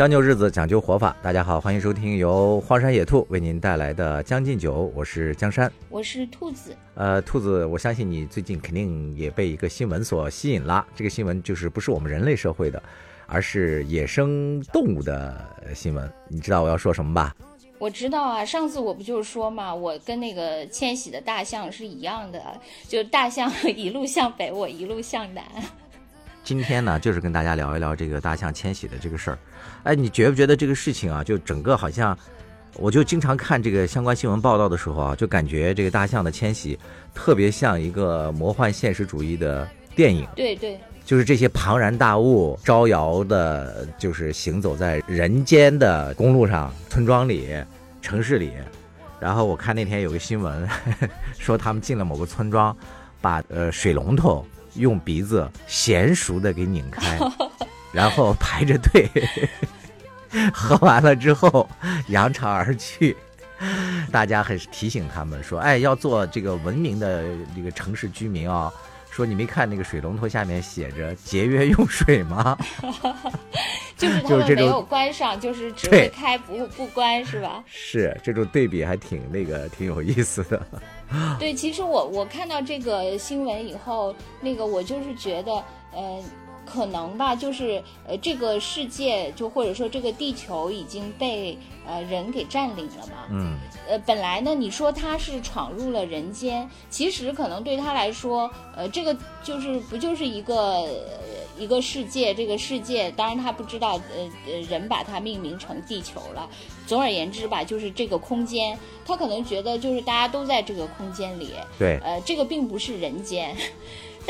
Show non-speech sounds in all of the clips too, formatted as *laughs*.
将就日子，讲究活法。大家好，欢迎收听由荒山野兔为您带来的《将进酒》，我是江山。我是兔子。呃，兔子，我相信你最近肯定也被一个新闻所吸引了。这个新闻就是不是我们人类社会的，而是野生动物的新闻。你知道我要说什么吧？我知道啊，上次我不就是说嘛，我跟那个迁徙的大象是一样的，就大象一路向北，我一路向南。今天呢，就是跟大家聊一聊这个大象迁徙的这个事儿。哎，你觉不觉得这个事情啊，就整个好像，我就经常看这个相关新闻报道的时候啊，就感觉这个大象的迁徙特别像一个魔幻现实主义的电影。对对，就是这些庞然大物招摇的，就是行走在人间的公路上、村庄里、城市里。然后我看那天有个新闻，*laughs* 说他们进了某个村庄，把呃水龙头用鼻子娴熟的给拧开，*laughs* 然后排着队 *laughs* 喝完了之后扬长而去。大家还是提醒他们说，哎，要做这个文明的这个城市居民啊。说你没看那个水龙头下面写着节约用水吗？*laughs* 就是他们没有关上，就是只会开不不关，是吧？是这种对比还挺那个挺有意思的。对，其实我我看到这个新闻以后，那个我就是觉得，呃。可能吧，就是呃，这个世界就或者说这个地球已经被呃人给占领了嘛。嗯。呃，本来呢，你说他是闯入了人间，其实可能对他来说，呃，这个就是不就是一个一个世界，这个世界，当然他不知道，呃呃，人把它命名成地球了。总而言之吧，就是这个空间，他可能觉得就是大家都在这个空间里。对。呃，这个并不是人间。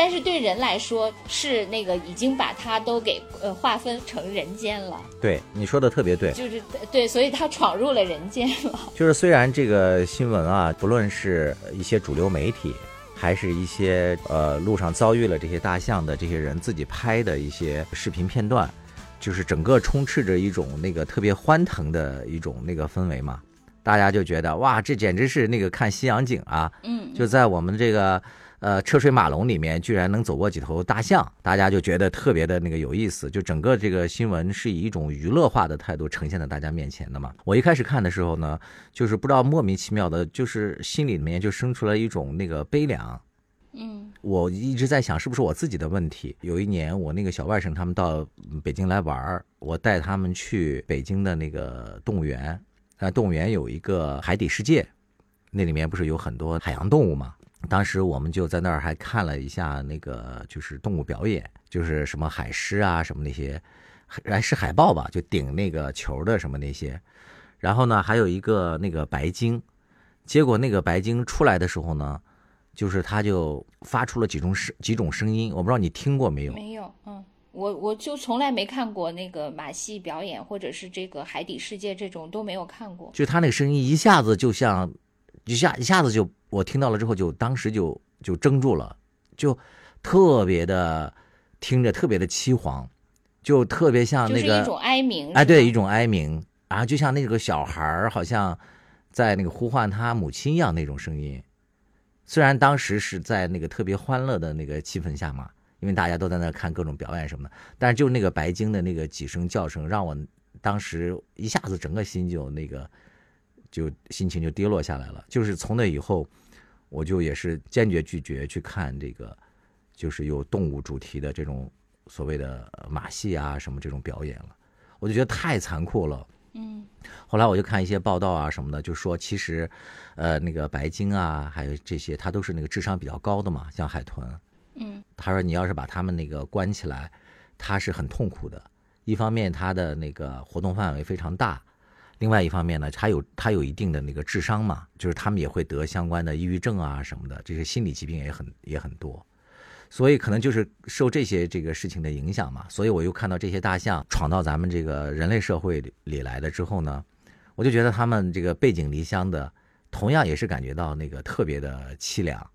但是对人来说，是那个已经把它都给呃划分成人间了。对，你说的特别对，就是对，所以他闯入了人间了。就是虽然这个新闻啊，不论是一些主流媒体，还是一些呃路上遭遇了这些大象的这些人自己拍的一些视频片段，就是整个充斥着一种那个特别欢腾的一种那个氛围嘛，大家就觉得哇，这简直是那个看西洋景啊！嗯，就在我们这个。呃，车水马龙里面居然能走过几头大象，大家就觉得特别的那个有意思。就整个这个新闻是以一种娱乐化的态度呈现在大家面前的嘛。我一开始看的时候呢，就是不知道莫名其妙的，就是心里面就生出了一种那个悲凉。嗯，我一直在想是不是我自己的问题。有一年我那个小外甥他们到北京来玩儿，我带他们去北京的那个动物园，那动物园有一个海底世界，那里面不是有很多海洋动物吗？当时我们就在那儿还看了一下那个就是动物表演，就是什么海狮啊什么那些，还是海豹吧，就顶那个球的什么那些。然后呢，还有一个那个白鲸，结果那个白鲸出来的时候呢，就是它就发出了几种声几种声音，我不知道你听过没有？没有，嗯，我我就从来没看过那个马戏表演，或者是这个海底世界这种都没有看过。就它那个声音一下子就像。一下一下子就我听到了之后，就当时就就怔住了，就特别的听着特别的凄惶，就特别像那个一种哀鸣，哎，对，一种哀鸣，然后就像那个小孩儿好像在那个呼唤他母亲一样那种声音。虽然当时是在那个特别欢乐的那个气氛下嘛，因为大家都在那看各种表演什么的，但是就那个白鲸的那个几声叫声，让我当时一下子整个心就那个。就心情就跌落下来了，就是从那以后，我就也是坚决拒绝去看这个，就是有动物主题的这种所谓的马戏啊什么这种表演了，我就觉得太残酷了。嗯，后来我就看一些报道啊什么的，就说其实，呃，那个白鲸啊，还有这些，它都是那个智商比较高的嘛，像海豚。嗯，他说你要是把它们那个关起来，它是很痛苦的。一方面，它的那个活动范围非常大。另外一方面呢，他有他有一定的那个智商嘛，就是他们也会得相关的抑郁症啊什么的，这些心理疾病也很也很多，所以可能就是受这些这个事情的影响嘛。所以我又看到这些大象闯到咱们这个人类社会里来了之后呢，我就觉得他们这个背井离乡的，同样也是感觉到那个特别的凄凉。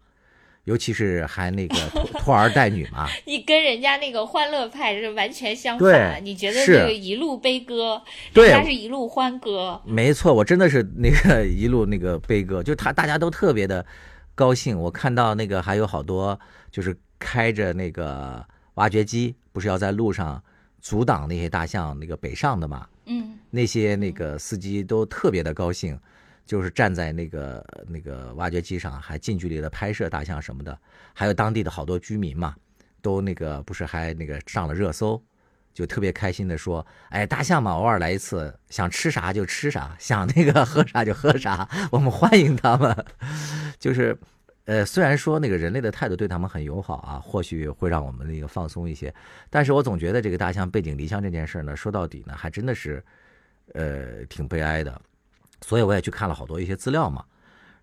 尤其是还那个拖 *laughs* 儿带女嘛，你跟人家那个欢乐派是完全相反。你觉得这个一路悲歌，人家是一路欢歌。没错，我真的是那个一路那个悲歌，*laughs* 就他大家都特别的高兴。我看到那个还有好多就是开着那个挖掘机，不是要在路上阻挡那些大象那个北上的嘛？嗯那些那个司机都特别的高兴，就是站在那个那个挖掘机上，还近距离的拍摄大象什么的，还有当地的好多居民嘛，都那个不是还那个上了热搜，就特别开心的说，哎，大象嘛，偶尔来一次，想吃啥就吃啥，想那个 *laughs* 喝啥就喝啥，我们欢迎他们，*laughs* 就是。呃，虽然说那个人类的态度对他们很友好啊，或许会让我们那个放松一些，但是我总觉得这个大象背井离乡这件事呢，说到底呢，还真的是，呃，挺悲哀的。所以我也去看了好多一些资料嘛，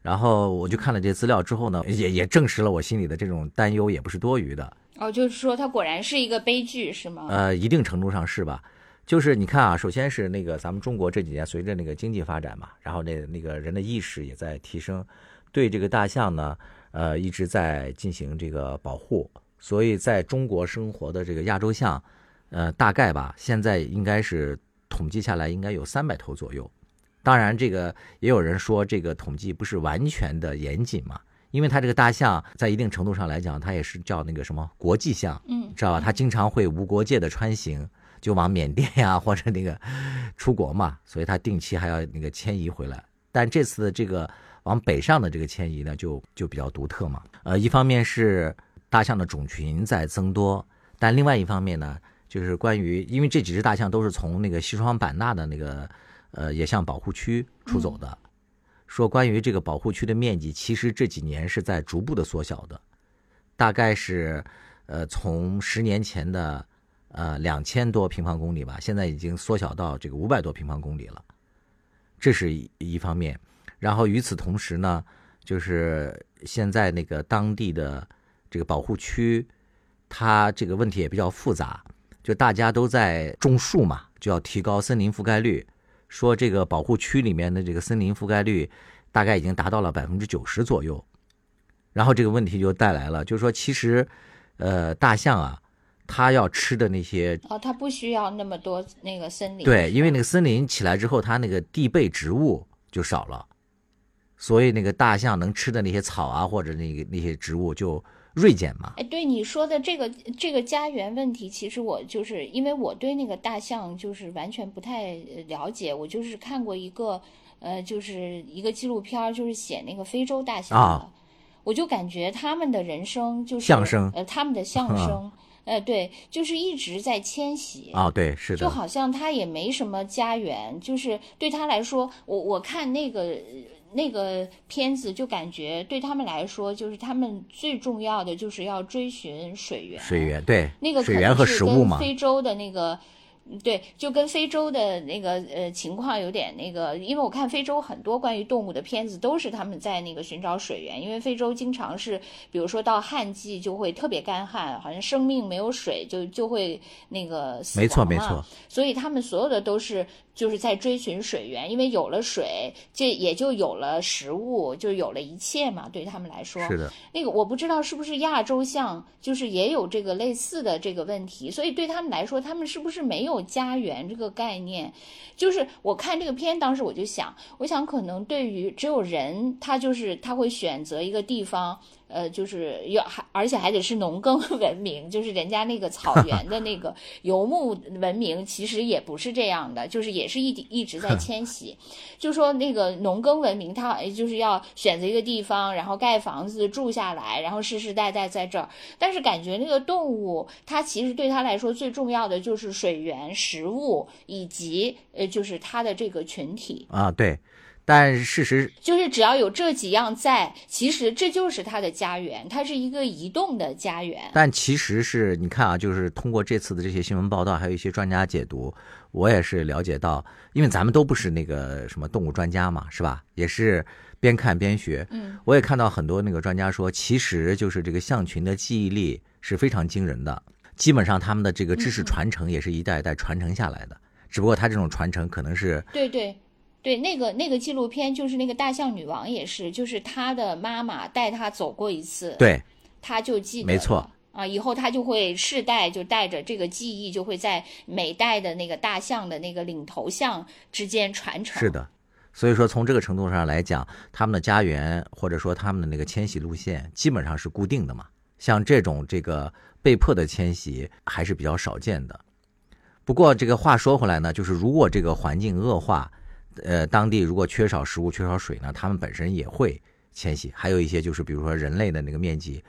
然后我就看了这些资料之后呢，也也证实了我心里的这种担忧，也不是多余的。哦，就是说它果然是一个悲剧，是吗？呃，一定程度上是吧？就是你看啊，首先是那个咱们中国这几年随着那个经济发展嘛，然后那那个人的意识也在提升，对这个大象呢，呃，一直在进行这个保护，所以在中国生活的这个亚洲象，呃，大概吧，现在应该是统计下来应该有三百头左右。当然，这个也有人说这个统计不是完全的严谨嘛，因为它这个大象在一定程度上来讲，它也是叫那个什么国际象，嗯，知道吧？它经常会无国界的穿行，就往缅甸呀或者那个出国嘛，所以它定期还要那个迁移回来。但这次的这个往北上的这个迁移呢，就就比较独特嘛。呃，一方面是大象的种群在增多，但另外一方面呢，就是关于因为这几只大象都是从那个西双版纳的那个呃也向保护区出走的，说关于这个保护区的面积，其实这几年是在逐步的缩小的，大概是呃从十年前的呃两千多平方公里吧，现在已经缩小到这个五百多平方公里了，这是一一方面。然后与此同时呢，就是现在那个当地的这个保护区，它这个问题也比较复杂，就大家都在种树嘛，就要提高森林覆盖率。说这个保护区里面的这个森林覆盖率大概已经达到了百分之九十左右，然后这个问题就带来了，就是说其实，呃，大象啊，它要吃的那些哦，它不需要那么多那个森林，对，因为那个个森林起来之后，它那个地被植物就少了，所以那个大象能吃的那些草啊，或者那个那些植物就锐减嘛。哎，对你说的这个这个家园问题，其实我就是因为我对那个大象就是完全不太呃了解，我就是看过一个呃，就是一个纪录片，就是写那个非洲大象的，啊我就感觉他们的人生就是相声呃，他们的相声，呃，对，就是一直在迁徙。啊，对，是的，就好像他也没什么家园，就是对他来说，我我看那个那个片子，就感觉对他们来说，就是他们最重要的就是要追寻水源，水源，对，那个可水源和食物嘛，非洲的那个。嗯对，就跟非洲的那个呃情况有点那个，因为我看非洲很多关于动物的片子都是他们在那个寻找水源，因为非洲经常是，比如说到旱季就会特别干旱，好像生命没有水就就会那个死没错没错，所以他们所有的都是就是在追寻水源，因为有了水，这也就有了食物，就有了一切嘛，对他们来说。是的，那个我不知道是不是亚洲象，就是也有这个类似的这个问题，所以对他们来说，他们是不是没有家园这个概念？就是我看这个片，当时我就想，我想可能对于只有人，他就是他会选择一个地方。呃，就是要还，而且还得是农耕 *laughs* 文明，就是人家那个草 *laughs* 原的那个游牧文明，其实也不是这样的，就是也是一一直在迁徙。就说那个农耕文明，它就是要选择一个地方，然后盖房子住下来，然后世世代代在这儿。但是感觉那个动物，它其实对它来说最重要的就是水源、食物以及呃，就是它的这个群体。啊，对，但事实就是只要有这几样在，其实这就是它的家园，它是一个移动的家园。但其实是你看啊，就是通过这次的这些新闻报道，还有一些专家解读，我也是了解到，因为咱们都不是那个什么动物专家嘛，是吧？也是边看边学。嗯，我也看到很多那个专家说，其实就是这个象群的记忆力是非常惊人的，基本上他们的这个知识传承也是一代一代传承下来的，只不过他这种传承可能是对对对，那个那个纪录片就是那个大象女王也是，就是她的妈妈带她走过一次，对她就记得没错。啊，以后她就会世代就带着这个记忆，就会在每代的那个大象的那个领头象之间传承。是，的，所以说从这个程度上来讲，他们的家园或者说他们的那个迁徙路线基本上是固定的嘛。像这种这个被迫的迁徙还是比较少见的。不过这个话说回来呢，就是如果这个环境恶化，呃，当地如果缺少食物、缺少水呢，它们本身也会迁徙。还有一些就是比如说人类的那个面积，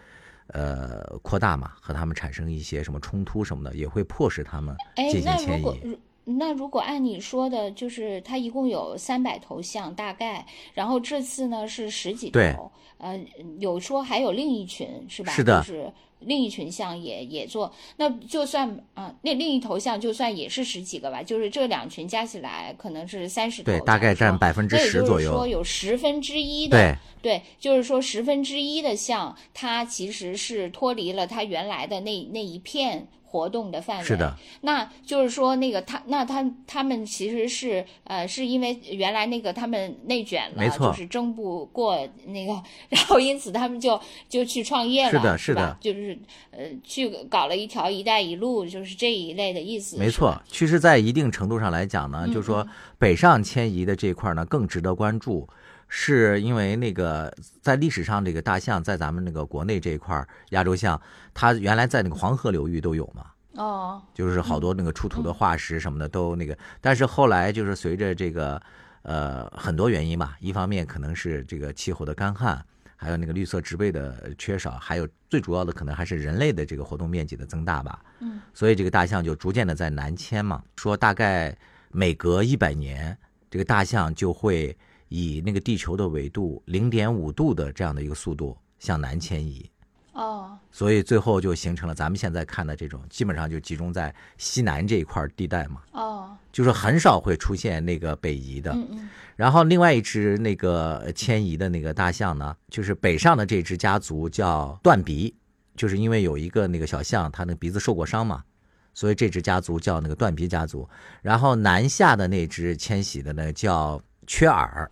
呃，扩大嘛，和它们产生一些什么冲突什么的，也会迫使它们哎，进行迁移。那如果按你说的，就是它一共有三百头象，大概，然后这次呢是十几头，呃，有说还有另一群是吧？是的就是另一群象也也做，那就算啊、那另一头象就算也是十几个吧，就是这两群加起来可能是三十头对，大概占百分之那也就是十左右说。有十分之一的对，对，就是说十分之一的象，它其实是脱离了它原来的那那一片活动的范围。是的，那就是说那个他，那他他们其实是呃，是因为原来那个他们内卷了，没错。就是争不过那个，*laughs* 然后因此他们就就去创业了，是的是是的吧？就是呃去搞了一条“一带一路”，就是这一类的意思。没错，，其实，在一定程度上来讲呢，嗯就是说北上迁移的这一块呢更值得关注，是因为那个在历史上这个大象在咱们那个国内这一块儿亚洲象，它原来在那个黄河流域都有嘛，哦，就是好多那个出土的化石什么的都那个，但是后来就是随着这个呃很多原因吧，一方面可能是这个气候的干旱，还有那个绿色植被的缺少，还有最主要的可能还是人类的这个活动面积的增大吧。嗯，所以这个大象就逐渐的在南迁嘛，说大概每隔一百年，这个大象就会以那个地球的纬度零点五度的这样的一个速度向南迁移。哦，所以最后就形成了咱们现在看的这种，基本上就集中在西南这一块地带嘛，哦，就是很少会出现那个北移的。嗯嗯，然后另外一只那个迁移的那个大象呢，就是北上的这只家族叫断鼻，就是因为有一个那个小象，它那鼻子受过伤嘛，所以这只家族叫那个断鼻家族。然后南下的那只迁徙的呢叫缺耳，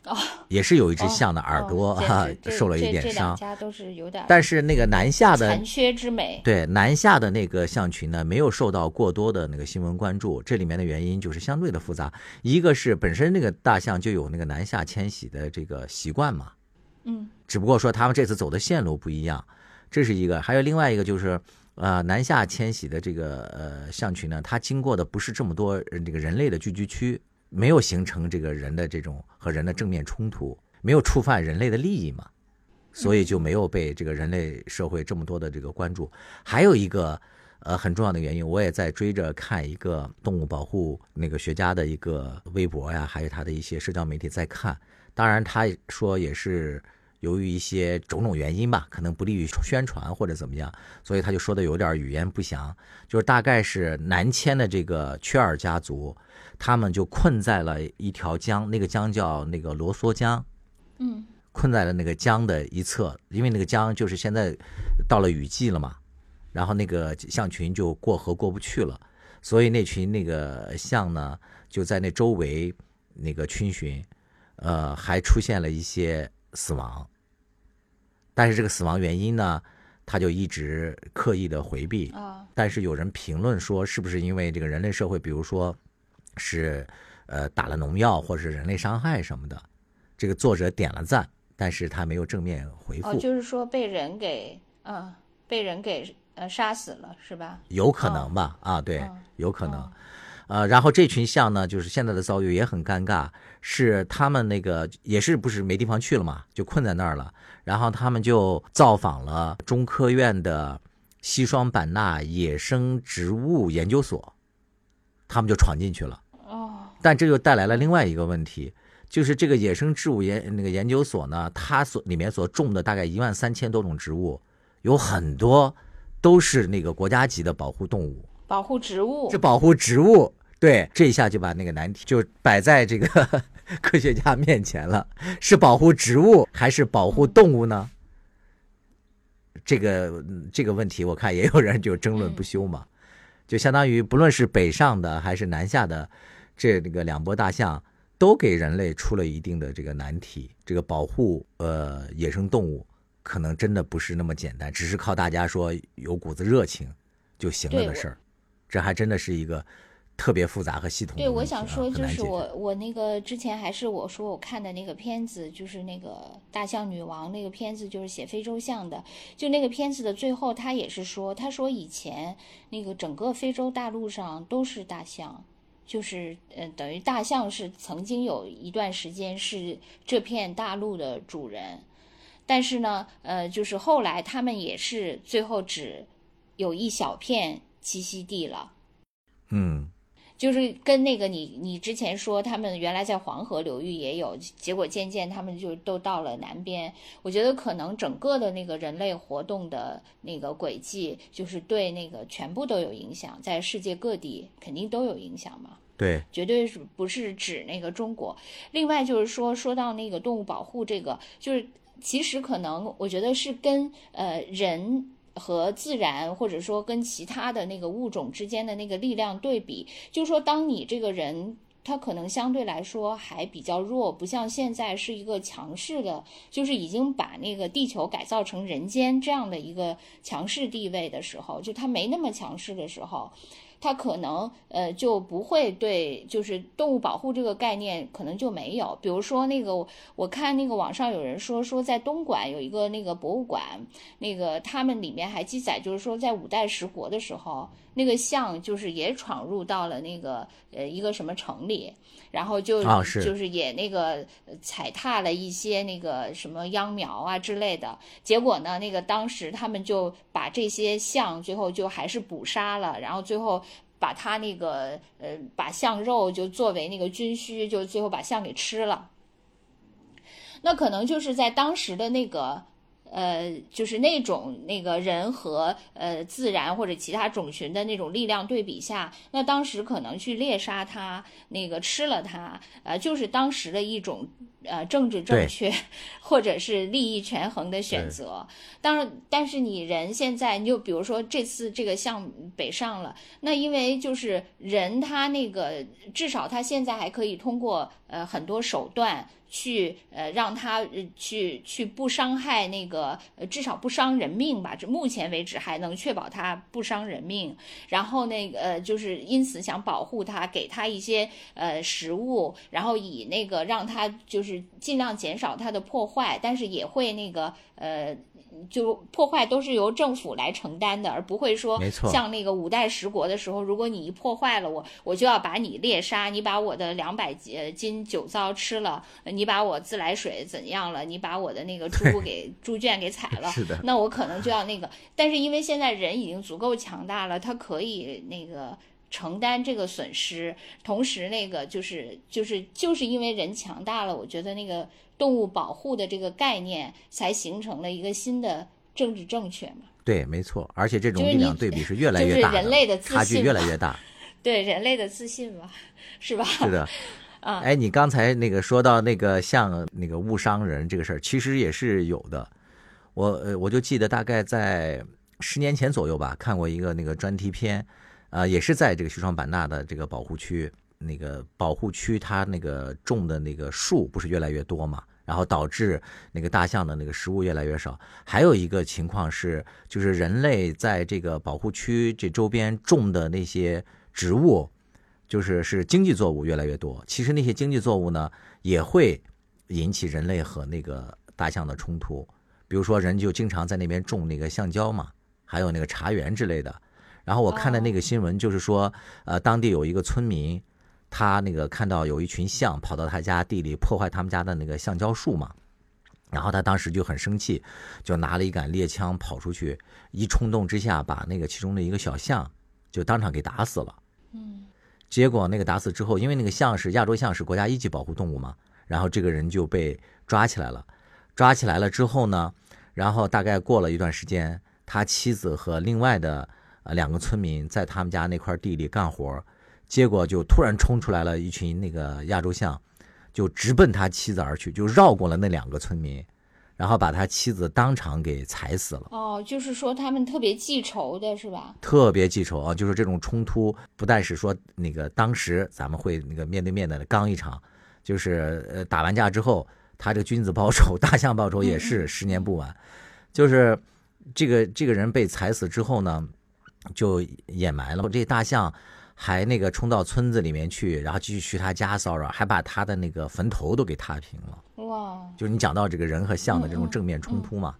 也是有一只象的耳朵受了一点伤，家都是有点但是那个南下的残缺之美。对南下的那个象群呢，没有受到过多的那个新闻关注。这里面的原因就是相对的复杂，一个是本身那个大象就有那个南下迁徙的这个习惯嘛，嗯只不过说他们这次走的线路不一样，这是一个。还有另外一个就是，呃，南下迁徙的这个呃象群呢，它经过的不是这么多呃这个人类的聚居区，没有形成这个人的这种和人的正面冲突，没有触犯人类的利益嘛，所以就没有被这个人类社会这么多的这个关注。还有一个呃很重要的原因，我也在追着看一个动物保护那个学家的一个微博呀，还有他的一些社交媒体在看。当然，他说也是由于一些种种原因吧，可能不利于宣传或者怎么样，所以他就说的有点语言不详。就是大概是南迁的这个缺耳家族，他们就困在了一条江，那个江叫那个罗梭江。嗯困在了那个江的一侧，因为那个江就是现在到了雨季了嘛，然后那个象群就过河过不去了，所以那群那个象呢就在那周围那个逡巡，呃，还出现了一些死亡，但是这个死亡原因呢，他就一直刻意的回避，啊但是有人评论说，是不是因为这个人类社会，比如说是呃打了农药或者是人类伤害什么的，这个作者点了赞，但是他没有正面回复，哦，就是说被人给呃被人给呃杀死了是吧？有可能吧？啊，对，嗯有可能。哦呃，然后这群象呢，就是现在的遭遇也很尴尬，是他们那个也是不是没地方去了嘛，就困在那儿了。然后他们就造访了中科院的西双版纳野生植物研究所，他们就闯进去了。哦但这就带来了另外一个问题，就是这个野生植物研那个研究所呢，它所里面所种的大概一万三千多种植物，有很多都是那个国家级的保护动物，保护植物这保护植物，对，这一下就把那个难题就摆在这个 *laughs* 科学家面前了，是保护植物还是保护动物呢？这个嗯这个问题，我看也有人就争论不休嘛，就相当于不论是北上的还是南下的，这那个两波大象都给人类出了一定的这个难题。这个保护呃野生动物，可能真的不是那么简单，只是靠大家说有股子热情就行了的事儿。这还真的是一个特别复杂和系统的对。我想说，就是我我那个之前还是我说我看的那个片子，就是那个《大象女王》那个片子，就是写非洲象的。就那个片子的最后，他也是说，他说以前那个整个非洲大陆上都是大象，就是呃，等于大象是曾经有一段时间是这片大陆的主人，但是呢，呃，就是后来他们也是最后只有一小片栖息地了。嗯，就是跟那个你你之前说他们原来在黄河流域也有，结果渐渐他们就都到了南边。我觉得可能整个的那个人类活动的那个轨迹，就是对那个全部都有影响，在世界各地肯定都有影响嘛。对，绝对是不是指那个中国。另外就是说，说到那个动物保护这个，就是其实可能我觉得是跟呃人。和自然，或者说跟其他的那个物种之间的那个力量对比，就是说，当你这个人他可能相对来说还比较弱，不像现在是一个强势的，就是已经把那个地球改造成人间这样的一个强势地位的时候，就他没那么强势的时候。它可能呃就不会对，就是动物保护这个概念可能就没有。比如说那个，我看那个网上有人说说在东莞有一个那个博物馆，那个他们里面还记载，就是说在五代十国的时候，那个象就是也闯入到了那个呃一个什么城里，然后就、就是也那个呃踩踏了一些那个什么秧苗啊之类的。结果呢，那个当时他们就把这些象最后就还是捕杀了，然后最后。把它那个呃，把象肉就作为那个军需，就最后把象给吃了。那可能就是在当时的那个呃，就是那种那个人和呃自然或者其他种群的那种力量对比下，那当时可能去猎杀它，那个吃了它，呃，就是当时的一种呃政治正确或者是利益权衡的选择。当然，但是你人现在，你就比如说这次这个向北上了，那因为就是人他那个至少他现在还可以通过呃很多手段去呃让他呃去去不伤害那个呃至少不伤人命吧，这目前为止还能确保他不伤人命。然后那个呃就是因此想保护他，给他一些呃食物，然后以那个让他就是尽量减少它的破坏，但是也会那个呃。就破坏都是由政府来承担的，而不会说像那个五代十国的时候，如果你一破坏了我，我就要把你猎杀，你把我的两百斤酒糟吃了，你把我自来水怎样了，你把我的那个猪 *laughs* 给猪圈给踩了，是的，那我可能就要那个。但是因为现在人已经足够强大了，他可以那个承担这个损失，同时那个就是就是就是因为人强大了，我觉得那个动物保护的这个概念才形成了一个新的政治正确嘛。对，没错，而且这种力量对比是越来就是越大人类的自差距越来越大。对人类的自信嘛，是吧？是的，*laughs* 啊哎，你刚才那个说到那个像那个误伤人这个事儿，其实也是有的。我呃，我就记得大概在十年前左右吧，看过一个那个专题片，呃，也是在这个西双版纳的这个保护区，那个保护区它那个种的那个树不是越来越多嘛，然后导致那个大象的那个食物越来越少。还有一个情况是，就是人类在这个保护区这周边种的那些植物，就是是经济作物越来越多。其实那些经济作物呢，也会引起人类和那个大象的冲突。比如说，人就经常在那边种那个橡胶嘛，还有那个茶园之类的。然后我看的那个新闻就是说，呃，当地有一个村民，他那个看到有一群象跑到他家地里破坏他们家的那个橡胶树嘛，然后他当时就很生气，就拿了一杆猎枪跑出去，一冲动之下把那个其中的一个小象就当场给打死了。嗯结果那个打死之后，因为那个象是亚洲象是国家一级保护动物嘛，然后这个人就被抓起来了。抓起来了之后呢，然后大概过了一段时间，他妻子和另外的呃两个村民在他们家那块地里干活，结果就突然冲出来了一群那个亚洲象，就直奔他妻子而去，就绕过了那两个村民，然后把他妻子当场给踩死了。哦，就是说他们特别记仇的是吧？特别记仇啊！就是这种冲突，不但是说那个当时咱们会那个面对面的刚一场，就是呃打完架之后，他这个君子报仇，大象报仇也是十年不晚。就是这个这个人被踩死之后呢，就掩埋了。这大象还那个冲到村子里面去，然后继续去他家骚扰，还把他的那个坟头都给踏平了。哇，就是你讲到这个人和象的这种正面冲突嘛。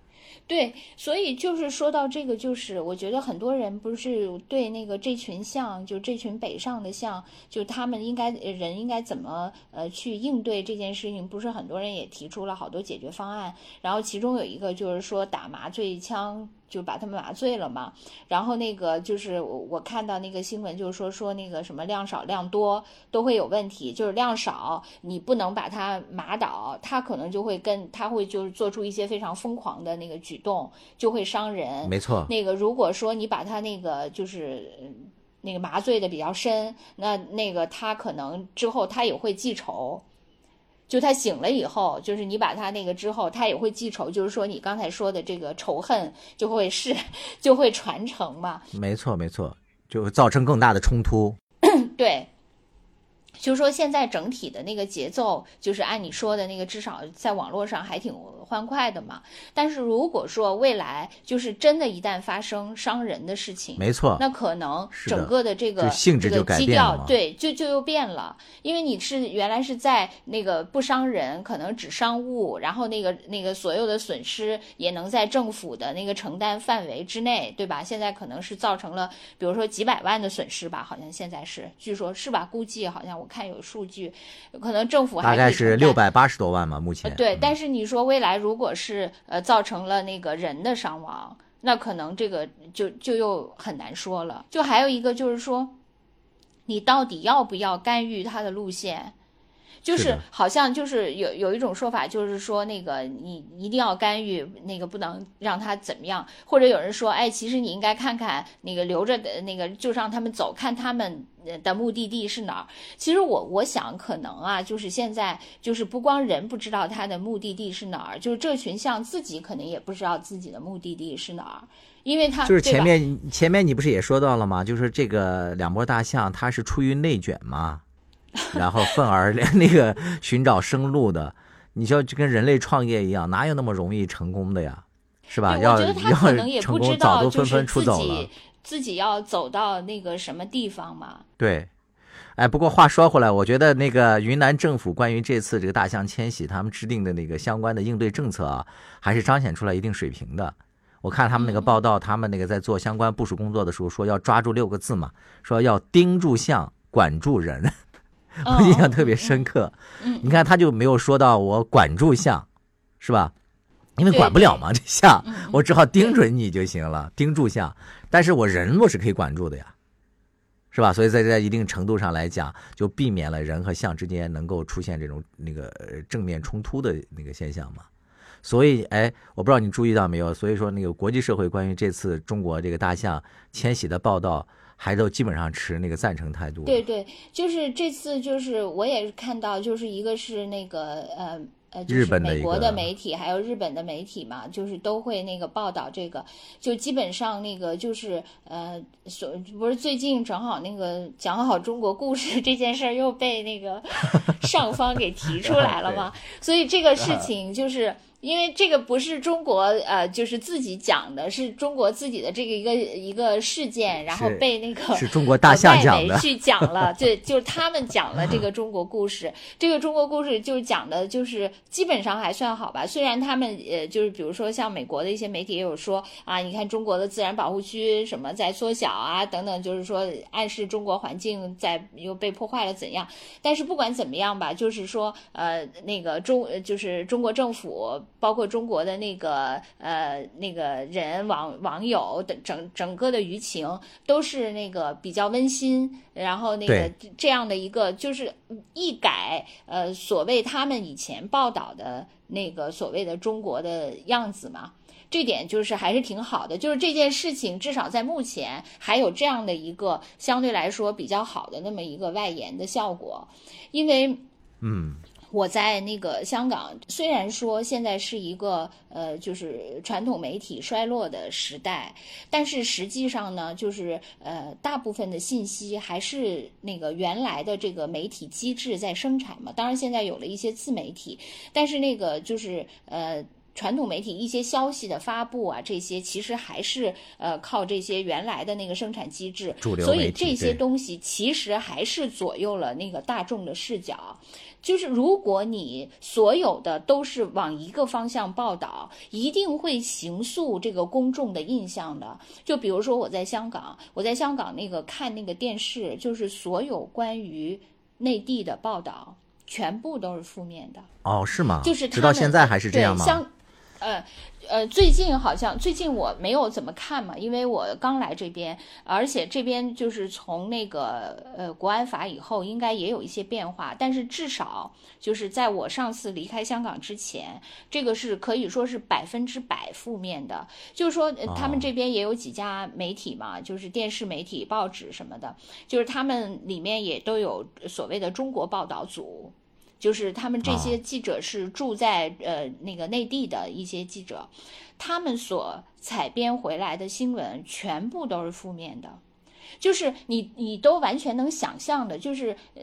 对，所以就是说到这个，就是我觉得很多人不是对那个这群象，就这群北上的象，就他们应该人应该怎么呃去应对这件事情，不是很多人也提出了好多解决方案，然后其中有一个就是说打麻醉枪。就把他们麻醉了嘛，然后那个就是我我看到那个新闻，就是说说那个什么量少量多都会有问题，就是量少你不能把它麻倒，它可能就会跟它会就是做出一些非常疯狂的那个举动，就会伤人。没错，那个如果说你把它那个就是那个麻醉的比较深，那那个他可能之后他也会记仇。就他醒了以后，就是你把他那个之后，他也会记仇。就是说，你刚才说的这个仇恨就会是 *laughs* 就会传承嘛？没错，没错，就会造成更大的冲突。对。就是说，现在整体的那个节奏，就是按你说的那个，至少在网络上还挺欢快的嘛。但是如果说未来就是真的，一旦发生伤人的事情，没错，那可能整个的这个性质就基调，对，就就又变了。因为你是原来是在那个不伤人，可能只伤物，然后那个那个所有的损失也能在政府的那个承担范围之内，对吧？现在可能是造成了，比如说几百万的损失吧，好像现在是，据说是吧？估计好像我。看有数据，可能政府大概是六百八十多万嘛，目前对。但是你说未来如果是呃造成了那个人的伤亡，那可能这个就就又很难说了。就还有一个就是说，你到底要不要干预他的路线？就是好像就是有有一种说法，就是说那个你一定要干预，那个不能让他怎么样。或者有人说，哎，其实你应该看看那个留着的那个，就让他们走，看他们的目的地是哪儿。其实我我想可能啊，就是现在就是不光人不知道他的目的地是哪儿，就是这群象自己可能也不知道自己的目的地是哪儿，因为他就是前面前面你不是也说到了吗？就是这个两拨大象，它是出于内卷嘛。然后愤而连那个寻找生路的，你说就跟人类创业一样，哪有那么容易成功的呀？是吧？要要成功，早都纷纷出走了。自己要走到那个什么地方嘛？对，哎，不过话说回来，我觉得那个云南政府关于这次这个大象迁徙，他们制定的那个相关的应对政策啊，还是彰显出来一定水平的。我看他们那个报道，他们那个在做相关部署工作的时候，说要抓住六个字嘛，说要盯住象，管住人。*laughs* 我印象特别深刻，你看他就没有说到我管住象，是吧？因为管不了嘛，这象我只好盯准你就行了，盯住象。但是我人我是可以管住的呀，是吧？所以在在一定程度上来讲，就避免了人和象之间能够出现这种那个正面冲突的那个现象嘛。所以，哎，我不知道你注意到没有？所以说，那个国际社会关于这次中国这个大象迁徙的报道。还都基本上持那个赞成态度。对对，就是这次，就是我也是看到，就是一个是那个呃呃，就是美国的媒体，还有日本的媒体嘛，就是都会那个报道这个，就基本上那个就是呃，所不是最近正好那个讲好中国故事这件事儿又被那个 *laughs* 上方给提出来了嘛，*laughs* 所以这个事情就是。因为这个不是中国呃，就是自己讲的，是中国自己的这个一个一个事件，然后被那个是中国大象讲的去讲了，*laughs* 对，就是他们讲了这个中国故事。*laughs* 这个中国故事就是讲的，就是基本上还算好吧。虽然他们呃，就是比如说像美国的一些媒体也有说啊，你看中国的自然保护区什么在缩小啊等等，就是说暗示中国环境在又被破坏了怎样。但是不管怎么样吧，就是说呃，那个中就是中国政府。包括中国的那个呃那个人网网友的整整个的舆情都是那个比较温馨，然后那个这样的一个就是一改呃所谓他们以前报道的那个所谓的中国的样子嘛，这点就是还是挺好的，就是这件事情至少在目前还有这样的一个相对来说比较好的那么一个外延的效果，因为嗯。我在那个香港，虽然说现在是一个呃，就是传统媒体衰落的时代，但是实际上呢，就是呃，大部分的信息还是那个原来的这个媒体机制在生产嘛。当然，现在有了一些自媒体，但是那个就是呃。传统媒体一些消息的发布啊，这些其实还是呃靠这些原来的那个生产机制，所以这些东西其实还是左右了那个大众的视角。就是如果你所有的都是往一个方向报道，一定会形塑这个公众的印象的。就比如说我在香港，我在香港那个看那个电视，就是所有关于内地的报道，全部都是负面的。哦，是吗？就是直到现在还是这样吗？呃。呃，最近好像最近我没有怎么看嘛，因为我刚来这边，而且这边就是从那个呃国安法以后，应该也有一些变化。但是至少就是在我上次离开香港之前，这个是可以说是百分之百负面的。就是说，他们这边也有几家媒体嘛，就是电视媒体、报纸什么的，就是他们里面也都有所谓的中国报道组。就是他们这些记者是住在呃那个内地的一些记者，他们所采编回来的新闻全部都是负面的，就是你你都完全能想象的，就是呃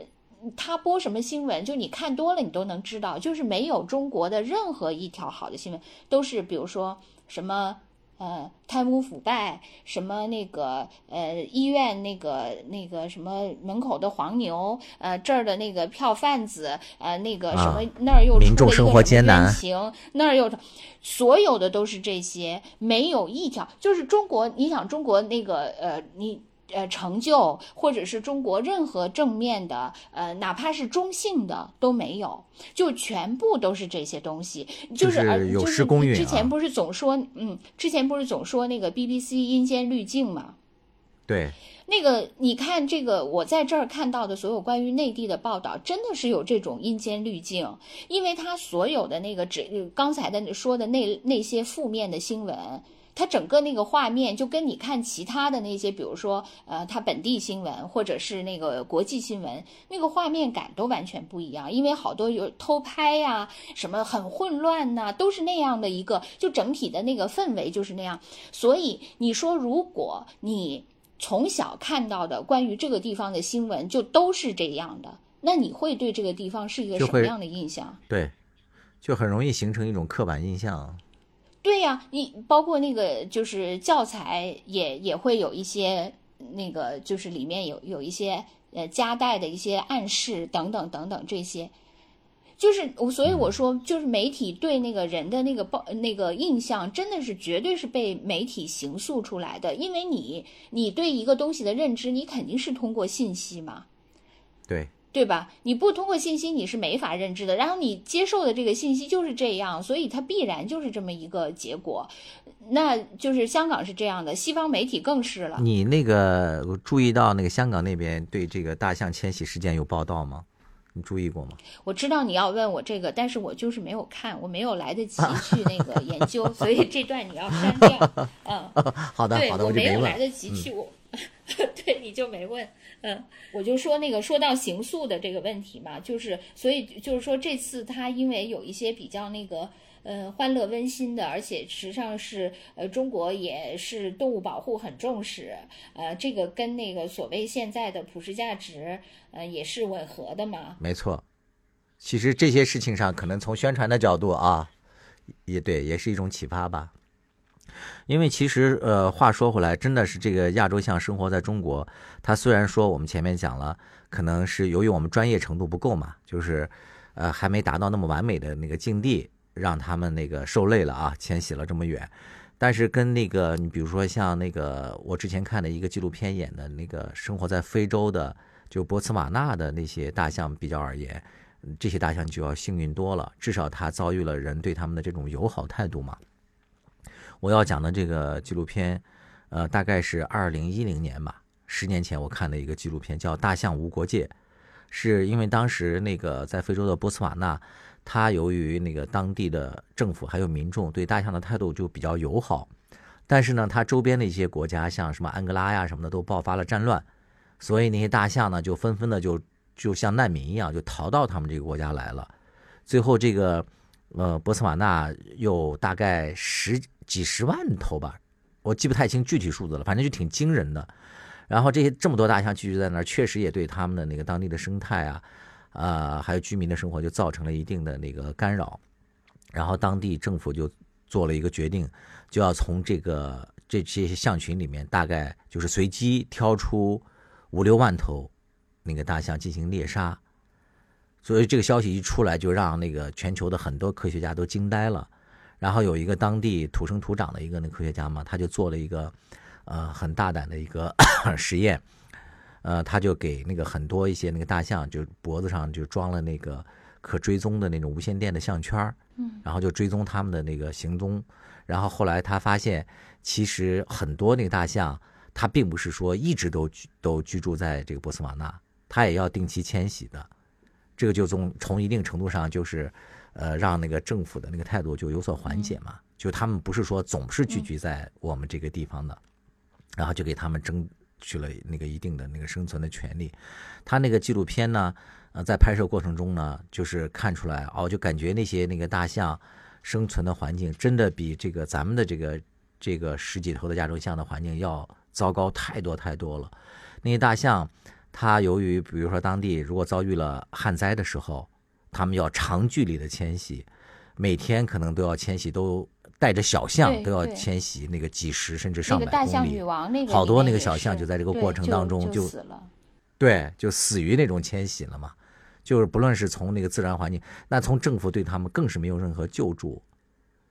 他播什么新闻，就你看多了你都能知道，就是没有中国的任何一条好的新闻都是比如说什么。呃，贪污腐败，什么那个呃医院那个那个什么门口的黄牛，呃这儿的那个票贩子，呃那个什么那儿又出了一个什么冤情，那儿又，所有的都是这些，没有一条就是中国，你想中国那个呃你。呃，成就或者是中国任何正面的，呃，哪怕是中性的都没有，就全部都是这些东西，就是就是之前不是总说，嗯，之前不是总说那个 BBC 阴间滤镜嘛？对，那个你看这个，我在这儿看到的所有关于内地的报道，真的是有这种阴间滤镜，因为他所有的那个只刚才的说的那那些负面的新闻。它整个那个画面就跟你看其他的那些，比如说，呃，它本地新闻或者是那个国际新闻，那个画面感都完全不一样，因为好多有偷拍呀，什么很混乱呐，都是那样的一个，就整体的那个氛围就是那样。所以你说，如果你从小看到的关于这个地方的新闻就都是这样的，那你会对这个地方是一个什么样的印象？对，就很容易形成一种刻板印象。对呀，你包括那个就是教材也也会有一些那个，就是里面有有一些呃夹带的一些暗示等等等等这些，就是我所以我说就是媒体对那个人的那个报那个印象真的是绝对是被媒体形塑出来的，因为你你对一个东西的认知，你肯定是通过信息嘛，对。对吧？你不通过信息，你是没法认知的。然后你接受的这个信息就是这样，所以它必然就是这么一个结果。那就是香港是这样的，西方媒体更是了。你那个注意到那个香港那边对这个大象迁徙事件有报道吗？你注意过吗？我知道你要问我这个，但是我就是没有看，我没有来得及 *laughs* 去那个研究，所以这段你要删掉。嗯，*laughs* 好的，好的，我没有来得及去我。*laughs* 对，你就没问，嗯，我就说那个说到刑诉的这个问题嘛，就是所以就是说这次他因为有一些比较那个呃欢乐温馨的，而且实际上是呃中国也是动物保护很重视，呃，这个跟那个所谓现在的普世价值呃也是吻合的嘛。没错，其实这些事情上可能从宣传的角度啊，也对，也是一种启发吧。因为其实，呃，话说回来，真的是这个亚洲象生活在中国，它虽然说我们前面讲了，可能是由于我们专业程度不够嘛，就是，呃，还没达到那么完美的那个境地，让他们那个受累了啊，迁徙了这么远。但是跟那个，你比如说像那个我之前看的一个纪录片演的那个生活在非洲的，就博茨瓦纳的那些大象比较而言，这些大象就要幸运多了，至少它遭遇了人对他们的这种友好态度嘛。我要讲的这个纪录片，呃，大概是二零一零年吧，十年前我看的一个纪录片，叫《大象无国界》，是因为当时那个在非洲的波茨瓦纳，它由于那个当地的政府还有民众对大象的态度就比较友好，但是呢，它周边的一些国家，像什么安哥拉呀什么的，都爆发了战乱，所以那些大象呢，就纷纷的就就像难民一样，就逃到他们这个国家来了，最后这个。呃，博茨瓦纳有大概十几十万头吧，我记不太清具体数字了，反正就挺惊人的。然后这些这么多大象聚集在那儿，确实也对他们的那个当地的生态啊，啊，还有居民的生活就造成了一定的那个干扰。然后当地政府就做了一个决定，就要从这个这些象群里面，大概就是随机挑出五六万头那个大象进行猎杀。所以这个消息一出来，就让那个全球的很多科学家都惊呆了。然后有一个当地土生土长的一个那科学家嘛，他就做了一个呃很大胆的一个 *coughs* 实验，呃，他就给那个很多一些那个大象，就脖子上就装了那个可追踪的那种无线电的项圈儿，嗯，然后就追踪他们的那个行踪。然后后来他发现，其实很多那个大象，它并不是说一直都居都居住在这个波斯瓦纳，它也要定期迁徙的。这个就从从一定程度上就是。呃，让那个政府的那个态度就有所缓解嘛，就他们不是说总是聚集在我们这个地方的，然后就给他们争取了那个一定的那个生存的权利。他那个纪录片呢，呃，在拍摄过程中呢，就是看出来哦，就感觉那些那个大象生存的环境真的比这个咱们的这个这个十几头的亚洲象的环境要糟糕太多太多了。那些大象，它由于比如说当地如果遭遇了旱灾的时候。他们要长距离的迁徙，每天可能都要迁徙，都带着小象都要迁徙那个几十甚至上百公里。大象女王那个好多那个小象就在这个过程当中就死了，对，就死于那种迁徙了嘛。就是不论是从那个自然环境，那从政府对他们更是没有任何救助。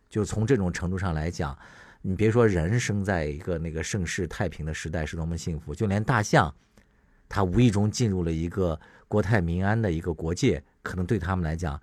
就从这种程度上来讲，你别说人生在一个那个盛世太平的时代是多么幸福，就连大象，它无意中进入了一个国泰民安的一个国界。可能对他们来讲，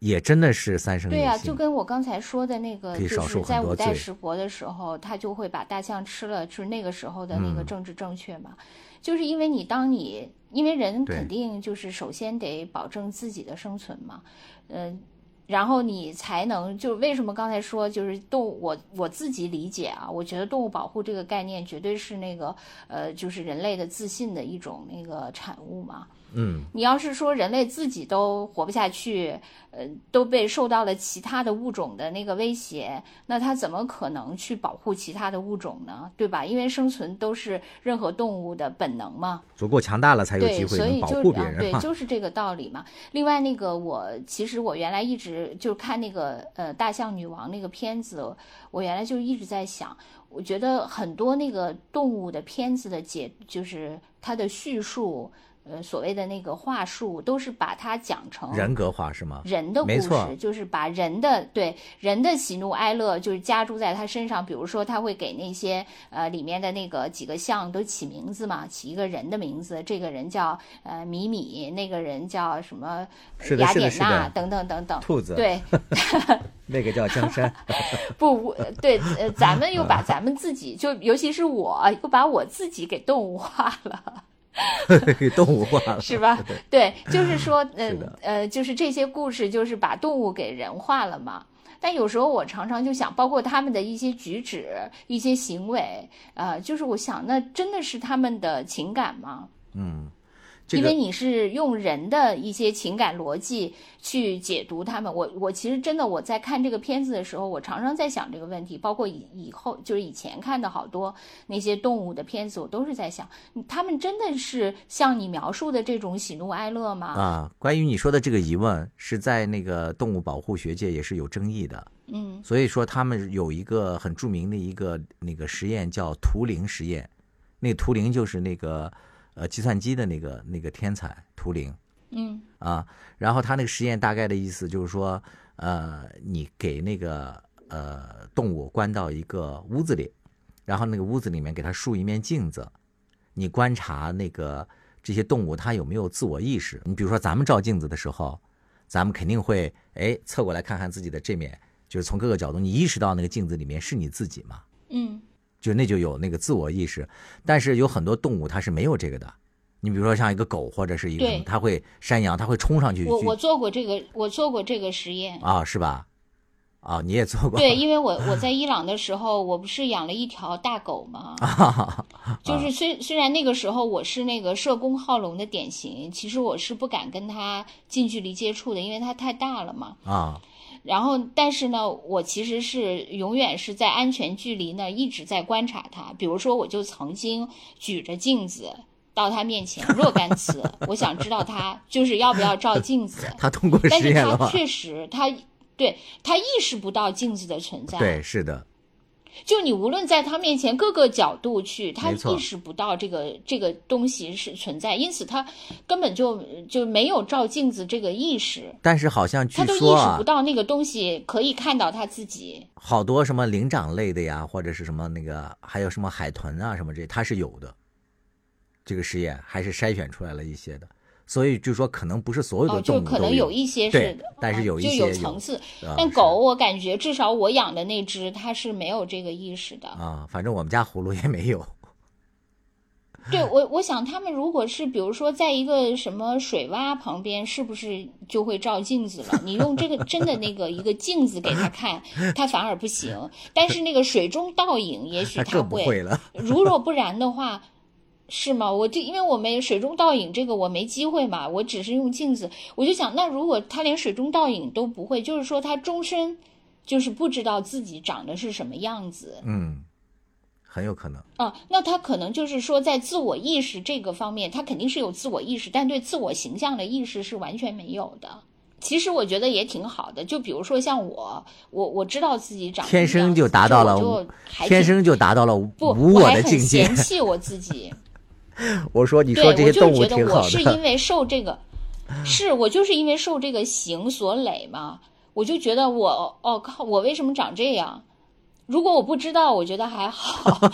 也真的是三生对呀，就跟我刚才说的那个，就是在五代十国的时候，他就会把大象吃了，就是那个时候的那个政治正确嘛。就是因为你当你因为人肯定就是首先得保证自己的生存嘛，嗯，然后你才能就为什么刚才说就是动物，我我自己理解啊，我觉得动物保护这个概念绝对是那个呃，就是人类的自信的一种那个产物嘛。嗯，你要是说人类自己都活不下去，呃，都被受到了其他的物种的那个威胁，那它怎么可能去保护其他的物种呢？对吧？因为生存都是任何动物的本能嘛。足够强大了才有机会能保护别人。对，就是这个道理嘛。另外，那个我其实我原来一直就看那个呃大象女王那个片子，我原来就一直在想，我觉得很多那个动物的片子的解，就是它的叙述。呃，所谓的那个话术，都是把它讲成人格化，是吗？人的故事就是把人的对人的喜怒哀乐，就是加注在他身上。比如说，他会给那些呃里面的那个几个象都起名字嘛，起一个人的名字。这个人叫呃米米，那个人叫什么雅典娜等等等等。兔子对，*laughs* 那个叫江山。*laughs* 不，对，呃，咱们又把咱们自己，就尤其是我，又把我自己给动物化了。给 *laughs* 动物化了是吧？对，就是说，*laughs* 呃呃，就是这些故事，就是把动物给人化了嘛。但有时候我常常就想，包括他们的一些举止、一些行为，呃，就是我想，那真的是他们的情感吗？嗯。因为你是用人的一些情感逻辑去解读他们，我我其实真的我在看这个片子的时候，我常常在想这个问题，包括以以后就是以前看的好多那些动物的片子，我都是在想，他们真的是像你描述的这种喜怒哀乐吗？啊，关于你说的这个疑问，是在那个动物保护学界也是有争议的。嗯，所以说他们有一个很著名的一个那个实验叫图灵实验，那个图灵就是那个。呃，计算机的那个那个天才图灵，嗯啊，然后他那个实验大概的意思就是说，呃，你给那个呃动物关到一个屋子里，然后那个屋子里面给它竖一面镜子，你观察那个这些动物它有没有自我意识。你比如说咱们照镜子的时候，咱们肯定会哎侧过来看看自己的这面，就是从各个角度你意识到那个镜子里面是你自己嘛？嗯。就那就有那个自我意识，但是有很多动物它是没有这个的。你比如说像一个狗或者是一个，它会山羊，它会冲上去。我我做过这个，我做过这个实验啊，是吧？啊，你也做过？对，*laughs* 因为我我在伊朗的时候，我不是养了一条大狗吗？*laughs* 就是虽虽然那个时候我是那个社工好龙的典型，其实我是不敢跟它近距离接触的，因为它太大了嘛。啊。然后，但是呢，我其实是永远是在安全距离呢，一直在观察他。比如说，我就曾经举着镜子到他面前若干次，我想知道他就是要不要照镜子。*laughs* 他通过实验但是他确实，他对他意识不到镜子的存在。对，是的，就你无论在他面前各个角度去，他意识不到这个这个东西是存在，因此他根本就就没有照镜子这个意识，但是好像据他都意识不，到那个东西可以看到他自己。好多什么灵长类的呀，或者是什么那个，还有什么海豚啊什么这，他是有的。这个实验还是筛选出来了一些的，所以就说可能不是所有哦，的动物都就可能有一些对是，但是有有一些有层次。但狗，我感觉至少我养的那只，它是没有这个意识的。啊，反正我们家葫芦也没有。对我，我想他们如果是比如说在一个什么水洼旁边，是不是就会照镜子了？你用这个真的那个一个镜子给他看，他反而不行。但是那个水中倒影，也许它他更不会了。如若不然的话，是吗？我就因为我没水中倒影这个我没机会嘛，我只是用镜子，我就想，那如果他连水中倒影都不会，就是说他终身就是不知道自己长得是什么样子嗯，很有可能。啊，那他可能就是说在自我意识这个方面，他肯定是有自我意识，但对自我形象的意识是完全没有的。其实我觉得也挺好的，就比如说像我，我我知道自己长天生就达到了我就还天生就达到了无不，无我我还很的境界嫌。弃我自己。*laughs* 我说，你对，说这些动物挺好觉得我是因，为受这个，是我就是因为受这个形所累嘛，我就觉得我哦靠，我为什么长这样？如果我不知道，我觉得还好。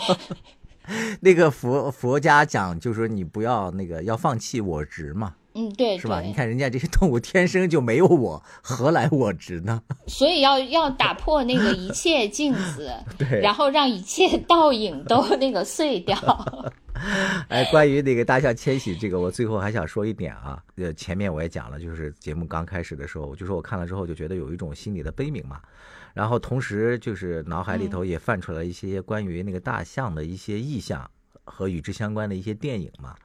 *laughs* 那个佛佛家讲，就是说你不要那个要放弃我执嘛，嗯，对，是吧？你看人家这些动物天生就没有我，何来我执呢？*laughs* 所以要要打破那个一切镜子，*laughs* 对然后让一切倒影都那个碎掉。*laughs* 哎，关于那个大象迁徙这个，我最后还想说一点啊。呃，前面我也讲了，就是节目刚开始的时候，我就说我看了之后就觉得有一种心理的悲悯嘛。然后同时就是脑海里头也泛出来一些关于那个大象的一些意象和与之相关的一些电影嘛。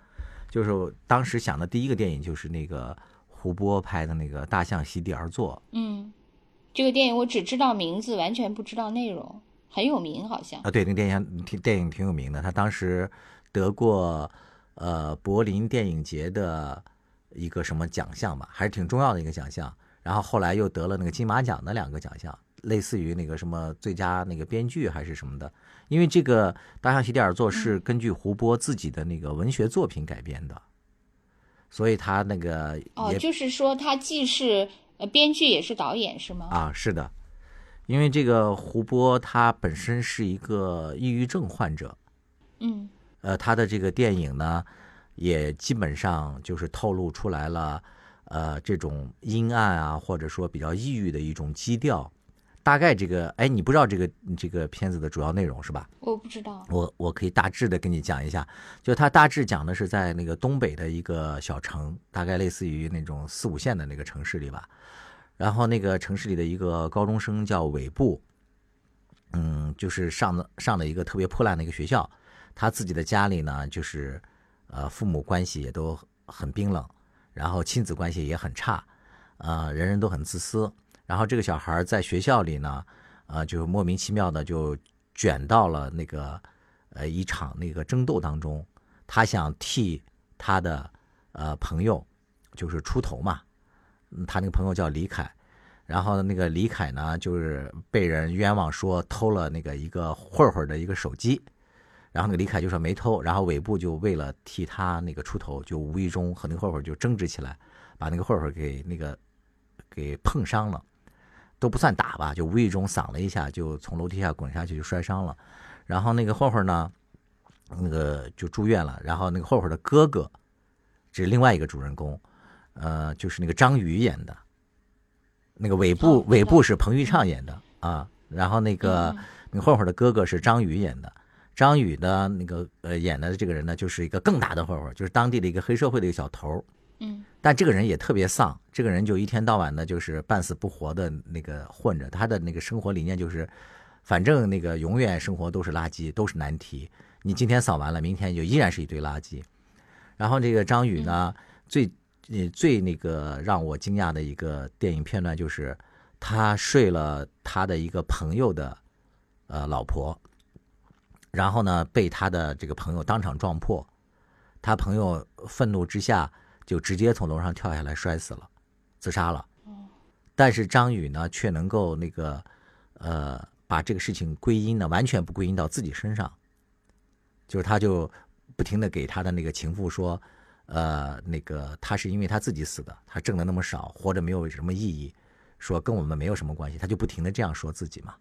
就是当时想的第一个电影就是那个胡波拍的那个《大象席地而坐》，嗯，这个电影我只知道名字，完全不知道内容，很有名好像。啊，对，那个电影挺电影挺有名的，他当时得过呃柏林电影节的一个什么奖项吧，还是挺重要的一个奖项。然后后来又得了那个金马奖的两个奖项，类似于那个什么最佳那个编剧还是什么的。因为这个《大象席地而坐》是根据胡波自己的那个文学作品改编的，所以他那个哦，也就是说他既是呃编剧也是导演是吗？啊，是的，因为这个胡波他本身是一个抑郁症患者，嗯呃，他的这个电影呢，也基本上就是透露出来了，呃，这种阴暗啊，或者说比较抑郁的一种基调。大概这个，哎，你不知道这个这个片子的主要内容是吧？我不知道。我我可以大致的跟你讲一下，就它大致讲的是在那个东北的一个小城，大概类似于那种四五线的那个城市里吧。然后那个城市里的一个高中生叫韦布，嗯，就是上的上了一个特别破烂的一个学校，他自己的家里呢，就是呃父母关系也都很冰冷，然后亲子关系也很差，呃，人人都很自私。然后这个小孩在学校里呢，呃，就莫名其妙的就卷到了那个呃一场那个争斗当中，他想替他的呃朋友就是出头嘛，他那个朋友叫李凯，然后那个李凯呢就是被人冤枉说偷了那个一个混混的一个手机，然后那个李凯就说没偷，然后尾部就为了替他那个出头，就无意中和那个混混就争执起来，把那个混混给那个给碰伤了。都不算打吧，就无意中搡了一下，就从楼梯下滚下去，就摔伤了。然后那个混混呢，那个就住院了。然后那个混混的哥哥，这是另外一个主人公，呃，就是那个张宇演的。那个尾部哦尾部是彭昱畅演的啊。然后那个嗯那个混混的哥哥是张宇演的。张宇的那个呃演的这个人呢，就是一个更大的混混，就是当地的一个黑社会的一个小头儿。嗯但这个人也特别丧，这个人就一天到晚的，就是半死不活的那个混着。他的那个生活理念就是，反正那个永远生活都是垃圾，都是难题。你今天扫完了，明天就依然是一堆垃圾。然后这个张宇呢，最呃最那个让我惊讶的一个电影片段就是，他睡了他的一个朋友的呃老婆，然后呢被他的这个朋友当场撞破，他朋友愤怒之下。就直接从楼上跳下来摔死了，自杀了。但是张宇呢，却能够那个呃，把这个事情归因呢，完全不归因到自己身上，就是他就不停的给他的那个情妇说，呃，那个他是因为他自己死的，他挣的那么少，活着没有什么意义，说跟我们没有什么关系，他就不停的这样说自己嘛。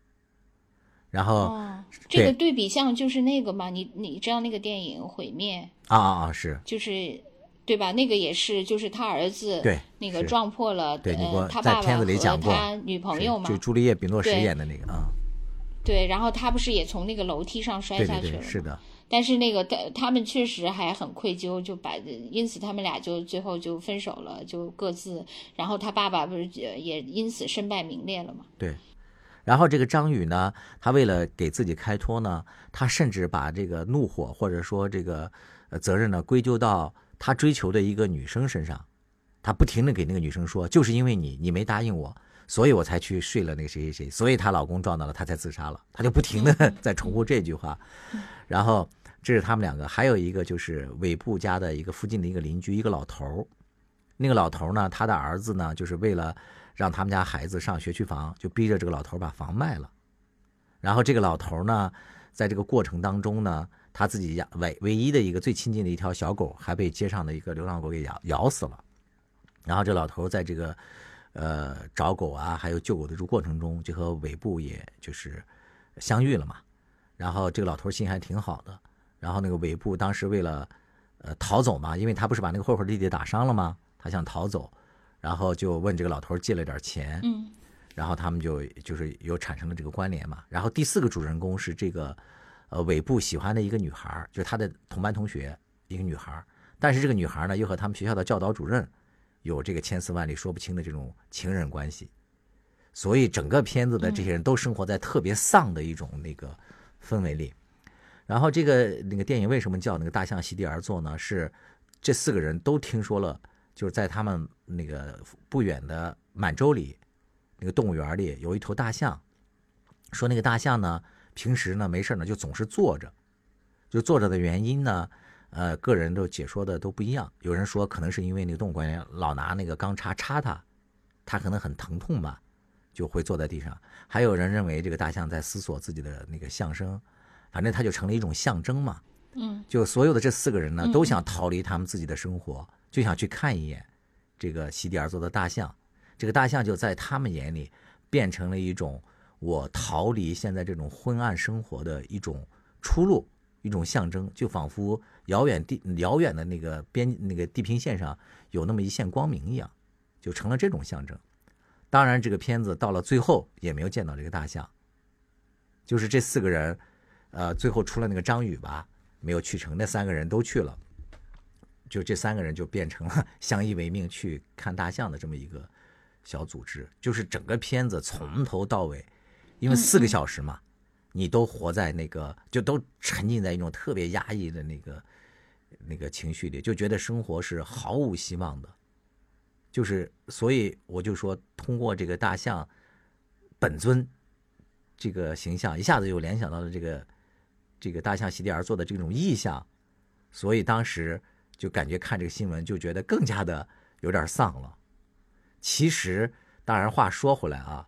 然后哦，这个对比像就是那个嘛，你你知道那个电影《毁灭》啊啊啊，是就是。对吧？那个也是，就是他儿子对那个撞破了，对他在爸爸和片子里讲过他女朋友嘛就，朱丽叶·比诺什演的那个啊，对，然后他不是也从那个楼梯上摔下去了吗？是的，但是那个他他们确实还很愧疚，就把因此他们俩就最后就分手了，就各自。然后他爸爸不是也也因此身败名裂了嘛？对。然后这个张宇呢，他为了给自己开脱呢，他甚至把这个怒火或者说这个呃责任呢归咎到他追求的一个女生身上，他不停的给那个女生说，就是因为你你没答应我，所以我才去睡了那个谁谁谁，所以她老公撞到了，她才自杀了，他就不停的 *laughs* 在重复这句话。*laughs* 然后这是他们两个，还有一个就是尾部家的一个附近的一个邻居，一个老头儿。那个老头儿呢，他的儿子呢，就是为了让他们家孩子上学区房，就逼着这个老头儿把房卖了。然后这个老头儿呢，在这个过程当中呢，他自己养唯唯一的一个最亲近的一条小狗，还被街上的一个流浪狗给咬咬死了。然后这老头在这个呃找狗啊，还有救狗的这过程中，就和尾部也就是相遇了嘛。然后这个老头心还挺好的。然后那个尾部当时为了呃逃走嘛，因为他不是把那个混混弟弟打伤了吗？他想逃走，然后就问这个老头借了点钱。嗯然后他们就就是有产生了这个关联嘛。然后第四个主人公是这个，呃，尾部喜欢的一个女孩，就是他的同班同学，一个女孩。但是这个女孩呢，又和他们学校的教导主任有这个千丝万缕说不清的这种情人关系。所以整个片子的这些人都生活在特别丧的一种那个氛围里。然后这个那个电影为什么叫那个大象席地而坐呢？是这四个人都听说了，就是在他们那个不远的满洲里。那个动物园里有一头大象，说那个大象呢，平时呢没事呢就总是坐着，就坐着的原因呢，呃，个人都解说的都不一样。有人说可能是因为那个动物管理员老拿那个钢叉插它，它可能很疼痛吧，就会坐在地上。还有人认为这个大象在思索自己的那个象征，反正它就成了一种象征嘛。嗯就所有的这四个人呢，嗯都想逃离他们自己的生活，就想去看一眼这个席地而坐的大象。这个大象就在他们眼里变成了一种我逃离现在这种昏暗生活的一种出路，一种象征，就仿佛遥远地遥远的那个边那个地平线上有那么一线光明一样，就成了这种象征。当然，这个片子到了最后也没有见到这个大象，就是这四个人，呃，最后除了那个张宇吧，没有去成，那三个人都去了，就这三个人就变成了相依为命去看大象的这么一个小组织，就是整个片子从头到尾，因为四个小时嘛，你都活在那个，就都沉浸在一种特别压抑的那个那个情绪里，就觉得生活是毫无希望的。就是，所以我就说，通过这个大象本尊这个形象，一下子就联想到了这个这个大象席地而坐的这种意象，所以当时就感觉看这个新闻就觉得更加的有点丧了。其实，当然话说回来啊，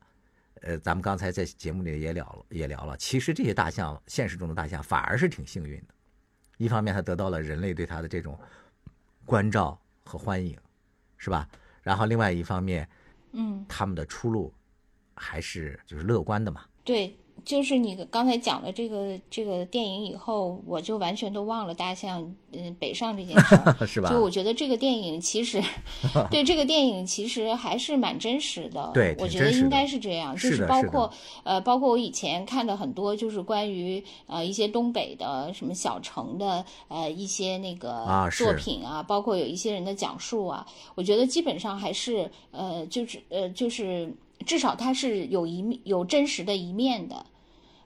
呃，咱们刚才在节目里也聊了，也聊了，其实这些大象，现实中的大象反而是挺幸运的。一方面，它得到了人类对它的这种关照和欢迎，是吧？然后另外一方面，嗯，他们的出路还是就是乐观的嘛。对，就是你刚才讲了这个这个电影以后，我就完全都忘了大象嗯北上这件事儿。*laughs* 是吧？就我觉得这个电影其实，*laughs* 对这个电影其实还是蛮真实的。对我觉得应该是这样，就是包括呃，包括我以前看的很多，就是关于呃一些东北的什么小城的呃一些那个啊作品啊，包括有一些人的讲述啊，我觉得基本上还是呃就是呃就是至少它是有一面有真实的一面的。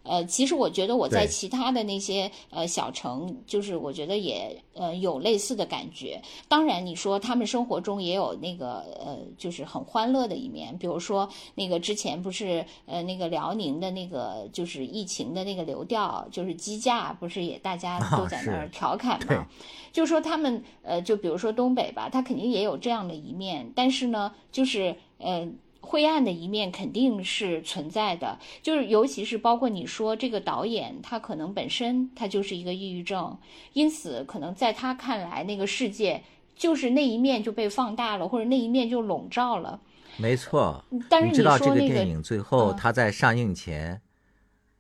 呃，其实我觉得我在其他的那些呃小城，就是我觉得也呃有类似的感觉。当然，你说他们生活中也有那个呃，就是很欢乐的一面，比如说那个之前不是呃那个辽宁的那个就是疫情的那个流调，就是鸡架，不是也大家都在那儿调侃对嘛？就是说他们呃，就比如说东北吧，他肯定也有这样的一面，但是呢，就是呃。灰暗的一面肯定是存在的，就是尤其是包括你说这个导演，他可能本身他就是一个抑郁症，因此可能在他看来，那个世界就是那一面就被放大了，或者那一面就笼罩了。没错，但是你知道这说那个电影最后嗯。他在上映前，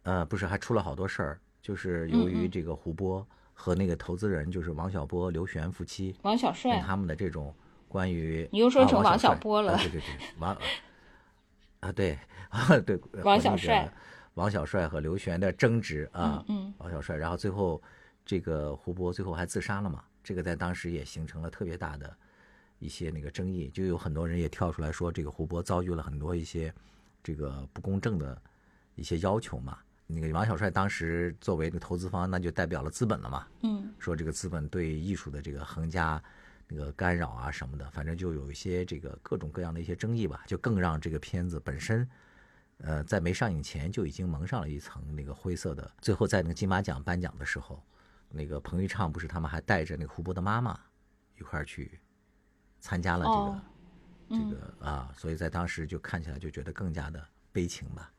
呃，不是还出了好多事儿，就是由于。这个胡波和那个投资人，就是王小波、刘璇夫妻，王小帅，他们的这种关于你又说成王小波了啊对对对，王 *laughs* 啊对啊对，王小帅，王小帅和刘璇的争执啊，嗯王小帅，然后最后这个胡波最后还自杀了嘛，这个在当时也形成了特别大的一些那个争议，就有很多人也跳出来说，这个胡波遭遇了很多一些这个不公正的一些要求嘛。那个王小帅当时作为这个投资方，那就代表了资本了嘛，嗯说这个资本对艺术的这个横加那个干扰啊什么的，反正就有一些这个各种各样的一些争议吧，就更让这个片子本身，呃，在没上映前就已经蒙上了一层那个灰色的。最后在那个金马奖颁奖的时候，那个彭昱畅不是他们还带着那个胡波的妈妈一块儿去参加了这个、哦这个啊，所以在当时就看起来就觉得更加的悲情吧。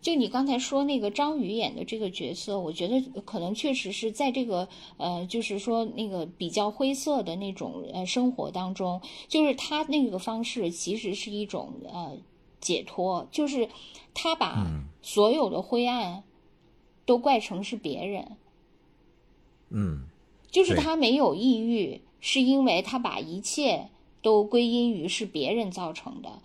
就你刚才说那个张宇演的这个角色，我觉得可能确实是在这个呃，就是说那个比较灰色的那种呃生活当中，就是他那个方式其实是一种呃解脱，就是他把所有的灰暗都怪成是别人，嗯，就是他没有抑郁，是因为他把一切都归因于是别人造成的。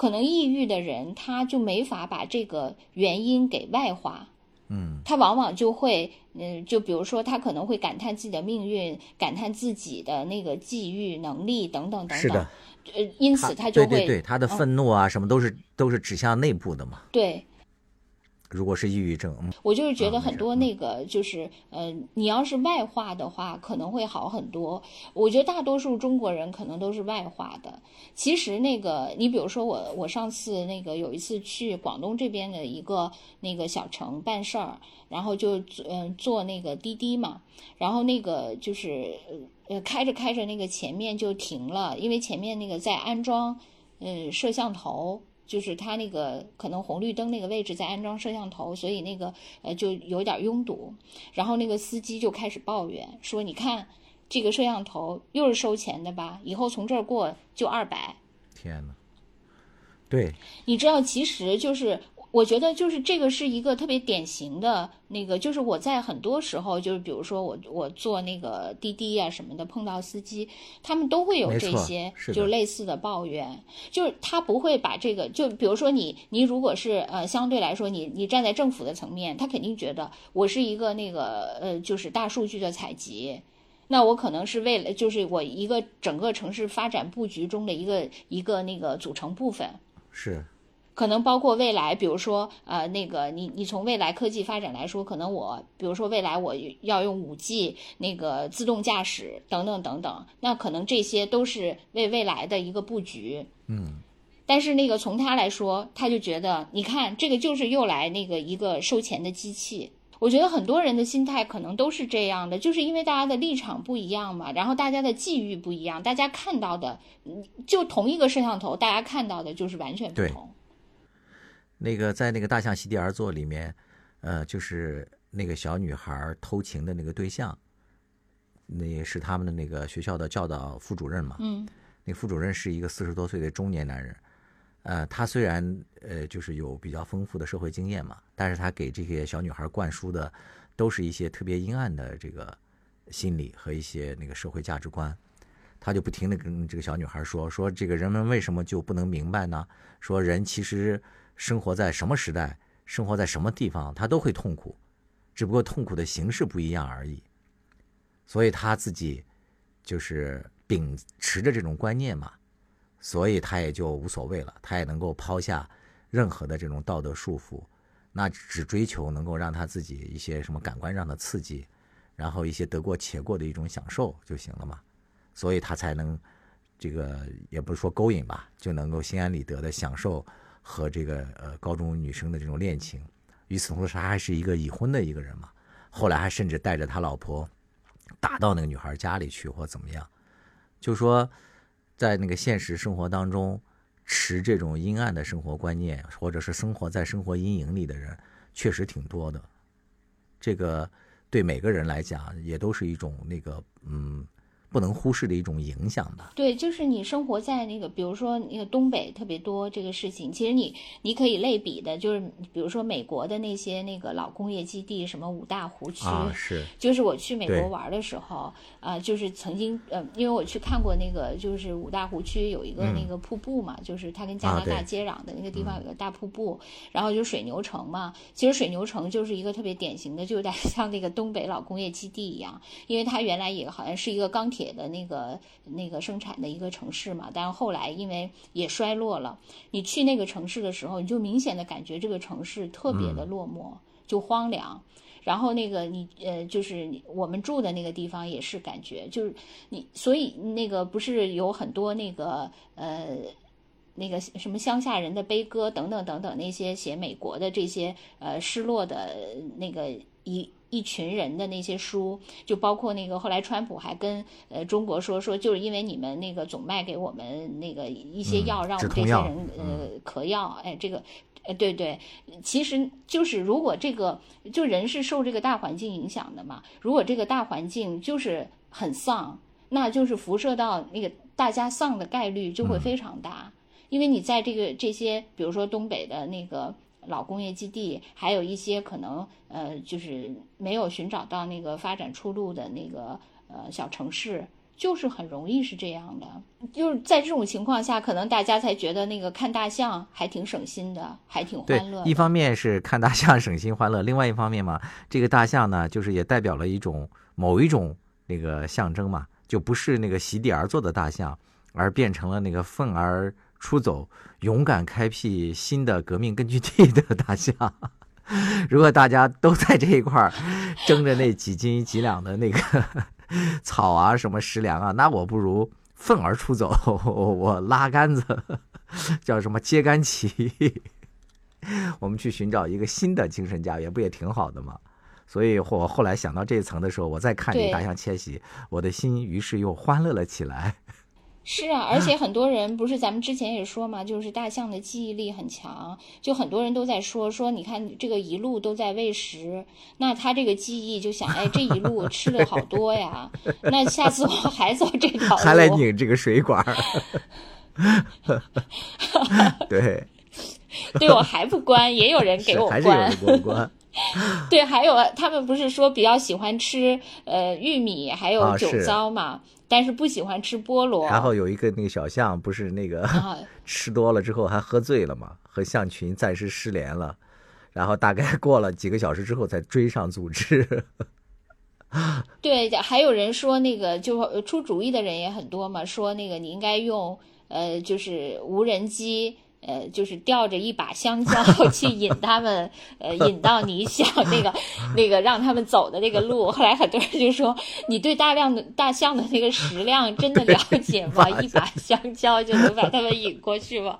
可能抑郁的人，他就没法把这个原因给外化。嗯，他往往就会，嗯，就比如说，他可能会感叹自己的命运，感叹自己的那个际遇、能力等等等等。是的，呃，因此他就会对对对，他的嗯愤怒啊什么都是都是指向内部的嘛。对如果是抑郁症，嗯，我就是觉得很多那个就是呃，你要是外化的话，可能会好很多。我觉得大多数中国人可能都是外化的。其实那个，你比如说我，我上次那个有一次去广东这边的一个那个小城办事儿，然后就嗯、呃坐那个滴滴嘛，然后那个就是呃呃开着开着那个前面就停了，因为前面那个在安装嗯摄像头。就是它那个可能红绿灯那个位置在安装摄像头，所以那个呃就有点拥堵。然后那个司机就开始抱怨说：“你看这个摄像头又是收钱的吧？以后从这儿过就二百。天哪，对，你知道，其实就是我觉得就是这个是一个特别典型的那个，就是我在很多时候，就是比如说我我坐那个滴滴啊什么的，碰到司机，他们都会有这些是就是类似的抱怨，就是他不会把这个，就比如说你你如果是呃相对来说你你站在政府的层面，他肯定觉得我是一个那个呃就是大数据的采集。那我可能是为了，就是我一个整个城市发展布局中的一个一个那个组成部分，是，可能包括未来，比如说，呃，那个你你从未来科技发展来说，可能我，比如说未来我要用五 G 那个自动驾驶等等等等，那可能这些都是为未来的一个布局。嗯，但是那个从他来说，他就觉得，你看这个就是又来那个一个收钱的机器。我觉得很多人的心态可能都是这样的，就是因为大家的立场不一样嘛，然后大家的际遇不一样，大家看到的，嗯就同一个摄像头，大家看到的就是完全不同。那个在那个大象席地而坐里面，呃，就是那个小女孩偷情的那个对象，那也是他们的那个学校的教导副主任嘛。嗯那个副主任是一个四十多岁的中年男人，呃，他虽然呃就是有比较丰富的社会经验嘛，但是他给这些小女孩灌输的都是一些特别阴暗的这个心理和一些那个社会价值观。他就不停的跟这个小女孩说说这个人们为什么就不能明白呢？说人其实生活在什么时代，生活在什么地方，他都会痛苦，只不过痛苦的形式不一样而已。所以他自己就是秉持着这种观念嘛，所以他也就无所谓了，他也能够抛下任何的这种道德束缚，那只追求能够让他自己一些什么感官上的刺激，然后一些得过且过的一种享受就行了嘛，所以他才能这个也不是说勾引吧，就能够心安理得的享受和这个呃高中女生的这种恋情。与此同时，他还是一个已婚的一个人嘛，后来还甚至带着他老婆打到那个女孩家里去或怎么样，就说在那个现实生活当中，持这种阴暗的生活观念，或者是生活在生活阴影里的人，确实挺多的。这个对每个人来讲，也都是一种那个嗯。不能忽视的一种影响吧。对，就是你生活在那个，比如说那个东北特别多这个事情，其实你你可以类比的，就是比如说美国的那些那个老工业基地，什么五大湖区，是，就是我去美国玩的时候，啊，就是曾经呃，因为我去看过那个，就是五大湖区有一个那个瀑布嘛，就是它跟加拿大接壤的那个地方有个大瀑布，然后就水牛城嘛，其实水牛城就是一个特别典型的，就有点 *laughs* 像那个东北老工业基地一样，因为它原来也好像是一个钢铁。铁的那个那个生产的一个城市嘛，但是后来因为也衰落了。你去那个城市的时候，你就明显的感觉这个城市特别的落寞，就荒凉。然后那个你呃，就是我们住的那个地方也是感觉，就是你所以那个不是有很多那个呃那个什么乡下人的悲歌等等等等那些写美国的这些呃失落的那个一。一群人的那些书，就包括那个后来川普还跟呃中国说说，就是因为你们那个总卖给我们那个一些药，让我们这些人呃嗑药，哎，这个，呃对对，其实就是如果这个就人是受这个大环境影响的嘛，如果这个大环境就是很丧，那就是辐射到那个大家丧的概率就会非常大，因为你在这个这些比如说东北的那个。老工业基地，还有一些可能，呃，就是没有寻找到那个发展出路的那个呃小城市，就是很容易是这样的。就是在这种情况下，可能大家才觉得那个看大象还挺省心的，还挺欢乐。一方面是看大象省心欢乐，另外一方面嘛，这个大象呢，就是也代表了一种某一种那个象征嘛，就不是那个席地而坐的大象，而变成了那个奋而。出走，勇敢开辟新的革命根据地的大象。*laughs* 如果大家都在这一块儿争着那几斤几两的那个 *laughs* 草啊，什么食粮啊，那我不如愤而出走，*laughs* 我拉杆子，叫什么揭竿起义，我们去寻找一个新的精神家园，不也挺好的吗？所以，我后来想到这一层的时候，我再看这大象迁徙，我的心于是又欢乐了起来。是啊，而且很多人不是咱们之前也说嘛，就是大象的记忆力很强，就很多人都在说说，你看这个一路都在喂食，那他这个记忆就想，哎，这一路吃了好多呀，*laughs* 那下次我还走这条路，还来拧这个水管，*laughs* *laughs* 对，对我还不关，也有人给我关。对，还有他们不是说比较喜欢吃呃玉米还有酒糟嘛，但是不喜欢吃菠萝。然后有一个那个小象，不是那个 *laughs* 吃多了之后还喝醉了嘛，和象群暂时失联了，然后大概过了几个小时之后才追上组织。*laughs* 对，还有人说那个就出主意的人也很多嘛，说那个你应该用呃就是无人机。呃，就是吊着一把香蕉 *laughs* 去引他们，呃，引到你想 *laughs* 那个那个让他们走的那个路。后来很多人就说：“你对大量的大象的那个食量真的了解吗？*laughs* 一把香蕉就能把他们引过去吗？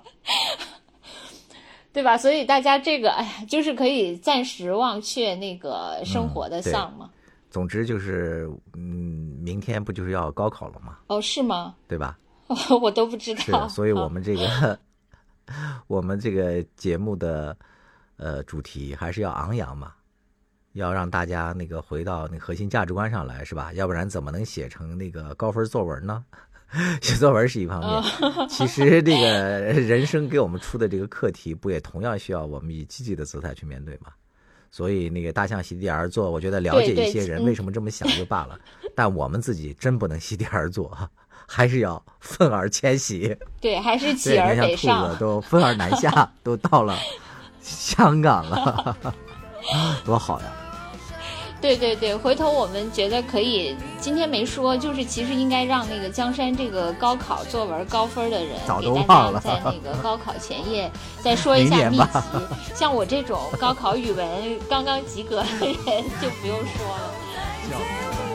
对吧？”所以大家这个，哎呀，就是可以暂时忘却那个生活的丧嘛。总之就是，嗯，明天不就是要高考了吗？哦，是吗？对吧？我都不知道。是，所以我们这个。*laughs* 我们这个节目的呃主题还是要昂扬嘛，要让大家那个回到那核心价值观上来，是吧？要不然怎么能写成那个高分作文呢？*laughs* 写作文是一方面，*laughs* 其实这个人生给我们出的这个课题，不也同样需要我们以积极的姿态去面对吗？所以那个大象席地而坐，我觉得了解一些人为什么这么想就罢了，但我们自己真不能席地而坐。还是要愤而迁徙，*laughs* 对，还是起而北上，都愤而南下，*laughs* 都到了香港了，*laughs* 多好呀！对对对，回头我们觉得可以，今天没说，就是其实应该让那个江山这个高考作文高分的人，给大家在那个高考前夜再说一下秘籍。像我这种高考语文刚刚及格的人就不用说了。